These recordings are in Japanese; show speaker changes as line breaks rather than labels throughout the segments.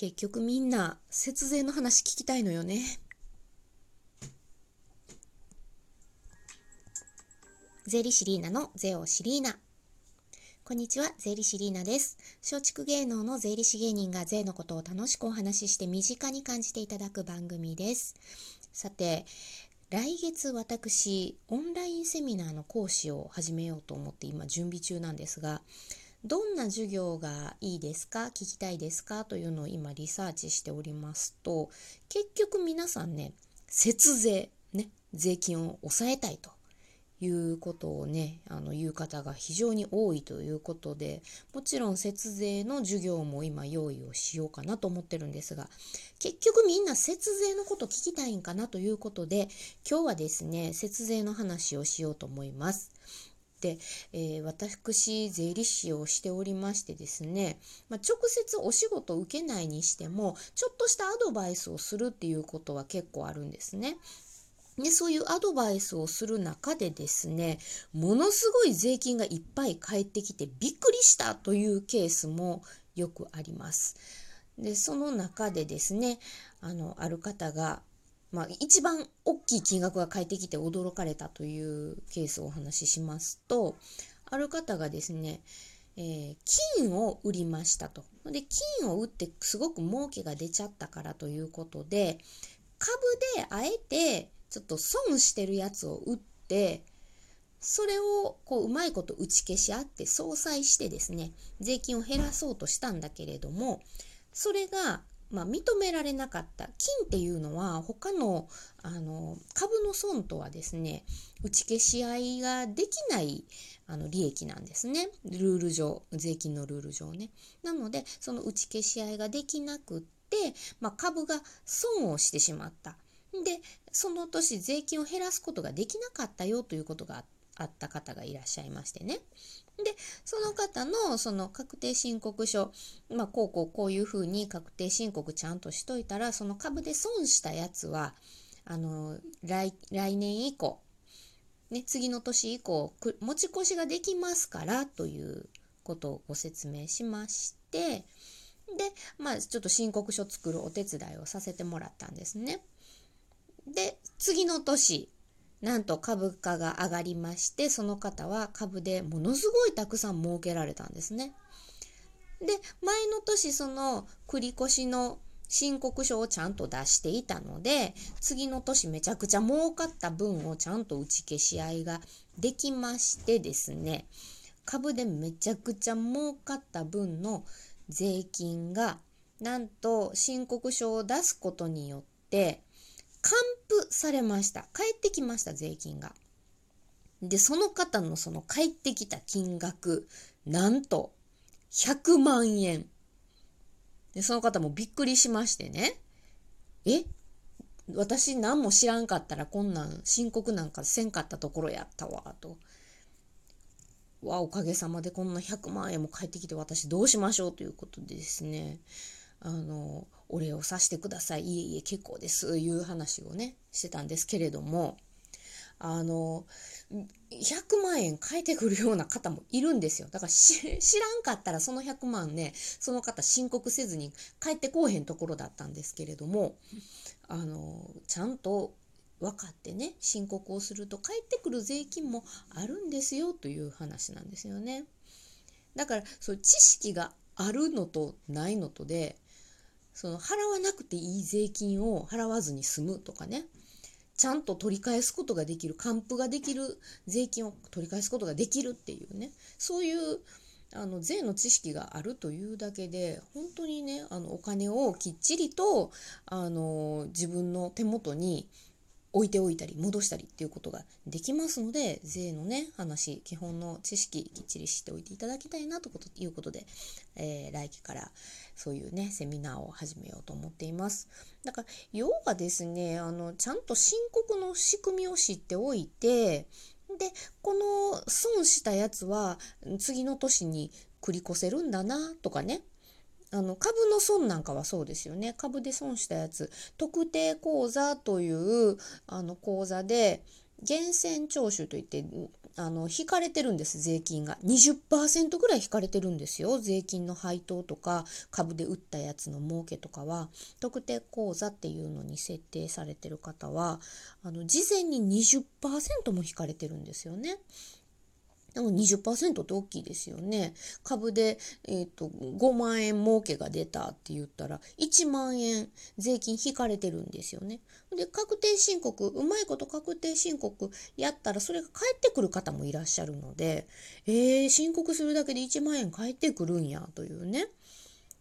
結局みんな節税の話聞きたいのよね。税理士リーナの税をシリーナ。こんにちは、税理士リーナです。松竹芸能の税理士芸人が税のことを楽しくお話しして身近に感じていただく番組です。さて、来月私、オンラインセミナーの講師を始めようと思って今準備中なんですが、どんな授業がいいですか？聞きたいですか？というのを今リサーチしておりますと、結局皆さんね、節税、ね、税金を抑えたいということをね、あの言う方が非常に多いということで、もちろん節税の授業も今用意をしようかなと思ってるんですが、結局みんな節税のこと聞きたいんかなということで、今日はですね、節税の話をしようと思います。で、えー、私税理士をしておりましてですね、まあ、直接お仕事を受けないにしてもちょっとしたアドバイスをするっていうことは結構あるんですね。でそういうアドバイスをする中でですねものすごい税金がいっぱい返ってきてびっくりしたというケースもよくあります。でその中でですねあのある方が、まあ、一番大きい金額が返ってきて驚かれたというケースをお話ししますとある方がですねえー、金を売りましたと。で、金を売ってすごく儲けが出ちゃったからということで、株であえてちょっと損してるやつを売って、それをこううまいこと打ち消し合って相殺してですね、税金を減らそうとしたんだけれども、それがまあ、認められなかった金っていうのは他のあの株の損とはですね打ち消し合いができないあの利益なんですね。ルール上税金のルール上ね。なのでその打ち消し合いができなくって、まあ、株が損をしてしまった。でその年税金を減らすことができなかったよということがあった方がいらっしゃいましてね。でその方のその確定申告書、まあ、こうこうこういうふうに確定申告ちゃんとしといたらその株で損したやつはあの来来年以降、ね、次の年以降持ち越しができますからということをご説明しましてで、まあ、ちょっと申告書作るお手伝いをさせてもらったんですね。で、次の年、なんと株価が上がりまして、その方は株でものすごいたくさん儲けられたんですね。で、前の年その繰越しの申告書をちゃんと出していたので、次の年めちゃくちゃ儲かった分をちゃんと打ち消し合いができましてですね、株でめちゃくちゃ儲かった分の税金が、なんと申告書を出すことによって、還付されました。帰ってきました、税金が。で、その方のその帰ってきた金額、なんと、100万円。で、その方もびっくりしましてね。え？私何も知らんかったらこんなん申告なんかせんかったところやったわ、と。わ、おかげさまでこんな100万円も返ってきて私どうしましょう？ということでですね。あの、お礼をさしてください。いえいえ、結構です。いう話をね、してたんですけれども、あの、100万円返ってくるような方もいるんですよ。だから知らんかったらその100万ね、その方申告せずに返ってこうへんところだったんですけれども、あの、ちゃんと分かってね、申告をすると返ってくる税金もあるんですよという話なんですよね。だから、そう知識があるのとないのとで、その払わなくていい税金を払わずに済むとかね。ちゃんと取り返すことができる還付ができる税金を取り返すことができるっていうね。そういうあの税の知識があるというだけで本当にねあのお金をきっちりとあの自分の手元に置いておいたり戻したりっていうことができますので税のね話基本の知識きっちりしておいていただきたいなということで、えー、来期からそういうねセミナーを始めようと思っています。だから要はですねあのちゃんと申告の仕組みを知っておいてでこの損したやつは次の年に繰り越せるんだなとかねあの株の損なんかはそうですよね。株で損したやつ特定口座というあの口座で源泉徴収といってあの引かれてるんです税金が。20%ぐらい引かれてるんですよ税金の配当とか株で売ったやつの儲けとかは。特定口座っていうのに設定されてる方はあの事前に20%も引かれてるんですよね。でも20%って大きいですよね。株で、えーと、5万円儲けが出たって言ったら1万円税金引かれてるんですよね。で確定申告うまいこと確定申告やったらそれが返ってくる方もいらっしゃるのでえー、申告するだけで1万円返ってくるんやというね。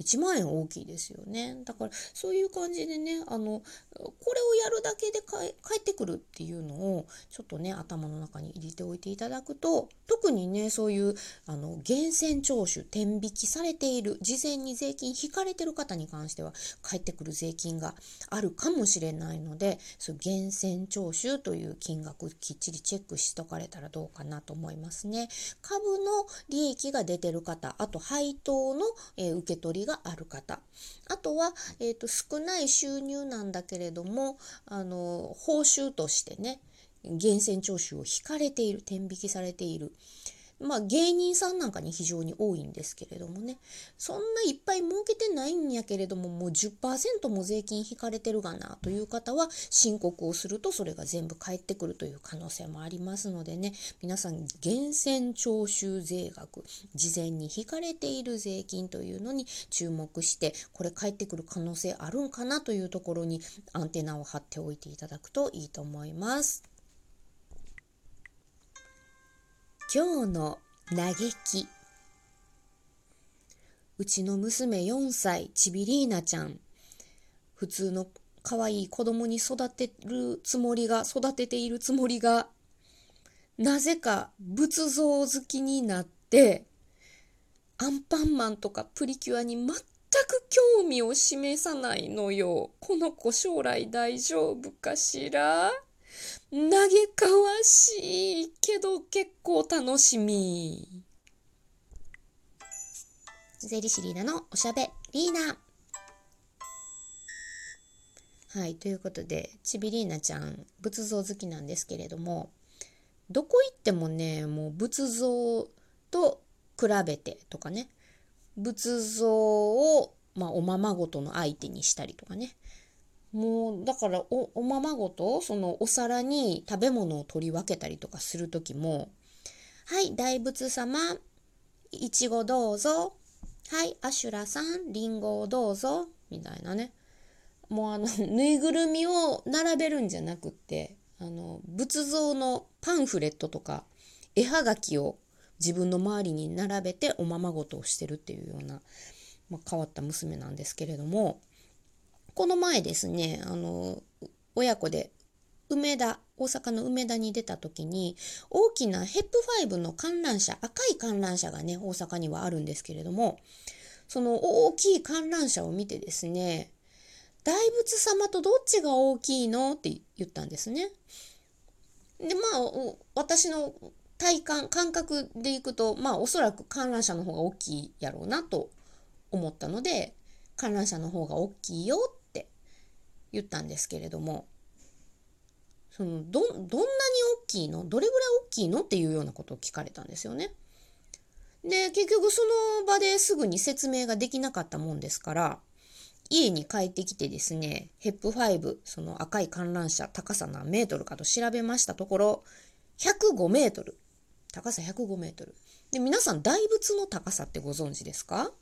1万円大きいですよね。だからそういう感じでね、あの、これをやるだけで返ってくるっていうのをちょっとね、頭の中に入れておいていただくと、特にね、そういうあの源泉徴収、天引きされている、事前に税金引かれてる方に関しては返ってくる税金があるかもしれないので、そう源泉徴収という金額きっちりチェックしとかれたらどうかなと思いますね。株の利益が出てる方、あと配当の、えー、受け取りがある方。あとは、えーと、少ない収入なんだけれどもあの報酬としてね源泉徴収を引かれている天引きされている。まあ芸人さんなんかに非常に多いんですけれどもねそんないっぱい儲けてないんやけれどももう10%も税金引かれてるがなという方は申告をするとそれが全部返ってくるという可能性もありますのでね皆さん源泉徴収税額事前に引かれている税金というのに注目してこれ返ってくる可能性あるんかなというところにアンテナを張っておいていただくといいと思います。今日の嘆き。うちの娘4歳チビリーナちゃん。普通の可愛い子供に育てるつもりが育てているつもりがなぜか仏像好きになってアンパンマンとかプリキュアに全く興味を示さないのよ。この子将来大丈夫かしら？嘆かわしいけど結構楽しみ。ゼリシリーナのおしゃべリーナ。はい、ということで、ちびリーナちゃん、仏像好きなんですけれども、どこ行ってもね、もう仏像と比べてとかね、仏像を、まあ、おままごとの相手にしたりとかね、もうだからおおままごとそのお皿に食べ物を取り分けたりとかする時も「はい大仏様いちごどうぞ」「はいアシュラさんりんごをどうぞ」みたいなね。もうあの ぬいぐるみを並べるんじゃなくってあの仏像のパンフレットとか絵はがきを自分の周りに並べておままごとをしてるっていうような、まあ、変わった娘なんですけれどもこの前ですね、あの、親子で梅田、大阪の梅田に出た時に、大きなヘップ5の観覧車、赤い観覧車がね、大阪にはあるんですけれども、その大きい観覧車を見てですね、大仏様とどっちが大きいのって言ったんですね。で、まあ、私の体感、感覚でいくと、まあ、おそらく観覧車の方が大きいやろうなと思ったので、観覧車の方が大きいよっ言ったんですけれどもそのどどんなに大きいの？どれぐらい大きいの？っていうようなことを聞かれたんですよね。で結局その場ですぐに説明ができなかったもんですから家に帰ってきてですねヘップ5その赤い観覧車高さ何メートルかと調べましたところ105メートル。高さ105メートル。で皆さん大仏の高さってご存知ですか？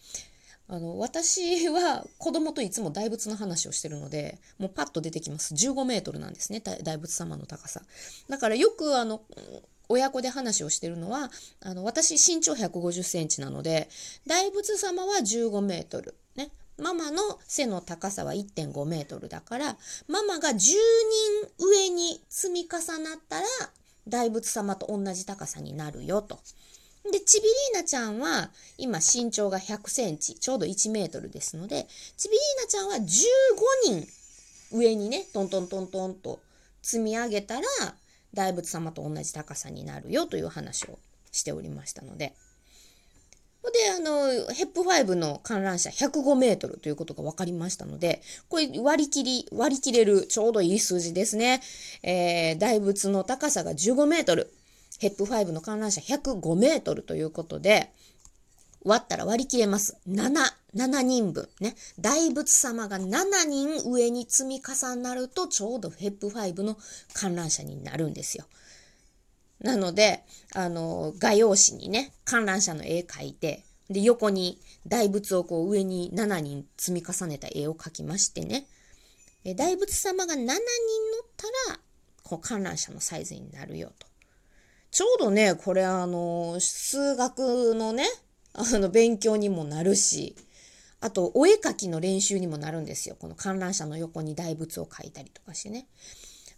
あの、私は子供といつも大仏の話をしてるので、もうパッと出てきます。15メートルなんですね、大仏様の高さ。だからよくあの、親子で話をしてるのは、あの、私身長150センチなので、大仏様は15メートル。ね。ママの背の高さは1.5メートルだから、ママが10人上に積み重なったら、大仏様と同じ高さになるよと。で、チビリーナちゃんは、今身長が100センチ、ちょうど1メートルですので、チビリーナちゃんは15人上にね、トントントントンと積み上げたら、大仏様と同じ高さになるよという話をしておりましたので。で、あの、ヘップ5の観覧車105メートルということが分かりましたので、これ割り切り、割り切れるちょうどいい数字ですね。えー、大仏の高さが15メートル。ヘップ5の観覧車105メートルということで、割ったら割り切れます。7、7人分。ね。大仏様が7人上に積み重なるとちょうどヘップ5の観覧車になるんですよ。なので、あの、画用紙にね、観覧車の絵描いて、で、横に大仏をこう上に7人積み重ねた絵を描きましてね。え大仏様が7人乗ったら、こう観覧車のサイズになるよと。ちょうどね、これあの、数学のね、あの、勉強にもなるし、あと、お絵描きの練習にもなるんですよ。この観覧車の横に大仏を描いたりとかしてね。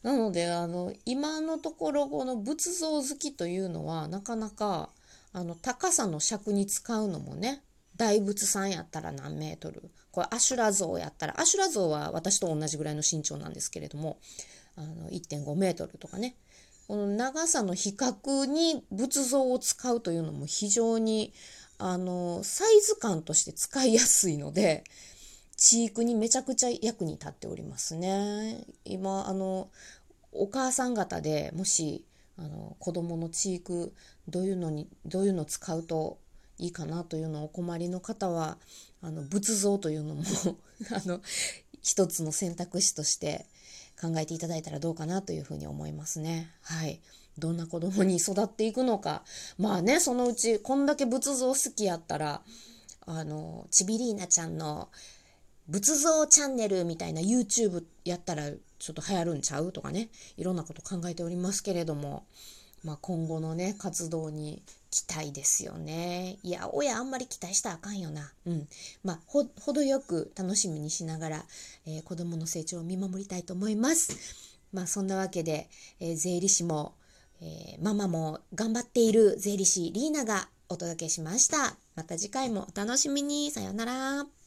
なので、あの、今のところ、この仏像好きというのは、なかなか、あの、高さの尺に使うのもね、大仏さんやったら何メートル、これアシュラ像やったら、アシュラ像は私と同じぐらいの身長なんですけれども、あの、1.5メートルとかね、この長さの比較に仏像を使うというのも非常に、あの、サイズ感として使いやすいので、チークにめちゃくちゃ役に立っておりますね。今、あの、お母さん方でもし、あの、子供のチーク、どういうのに、どういうの使うといいかなというのをお困りの方は、あの、仏像というのも あの、一つの選択肢として考えていただいたらどうかなというふうに思いますね。はい。どんな子供に育っていくのか。まあね、そのうち、こんだけ仏像好きやったら、あの、ちびりーなちゃんの仏像チャンネルみたいな YouTube やったらちょっと流行るんちゃうとかね、いろんなこと考えておりますけれども、まあ、今後のね、活動に期待ですよね。いや、親あんまり期待したらあかんよな。うん。まあ、ほ、程よく楽しみにしながら、えー、子供の成長を見守りたいと思います。まあ、そんなわけで、えー、税理士も、えー、ママも頑張っている税理士リーナがお届けしました。また次回もお楽しみに。さようなら。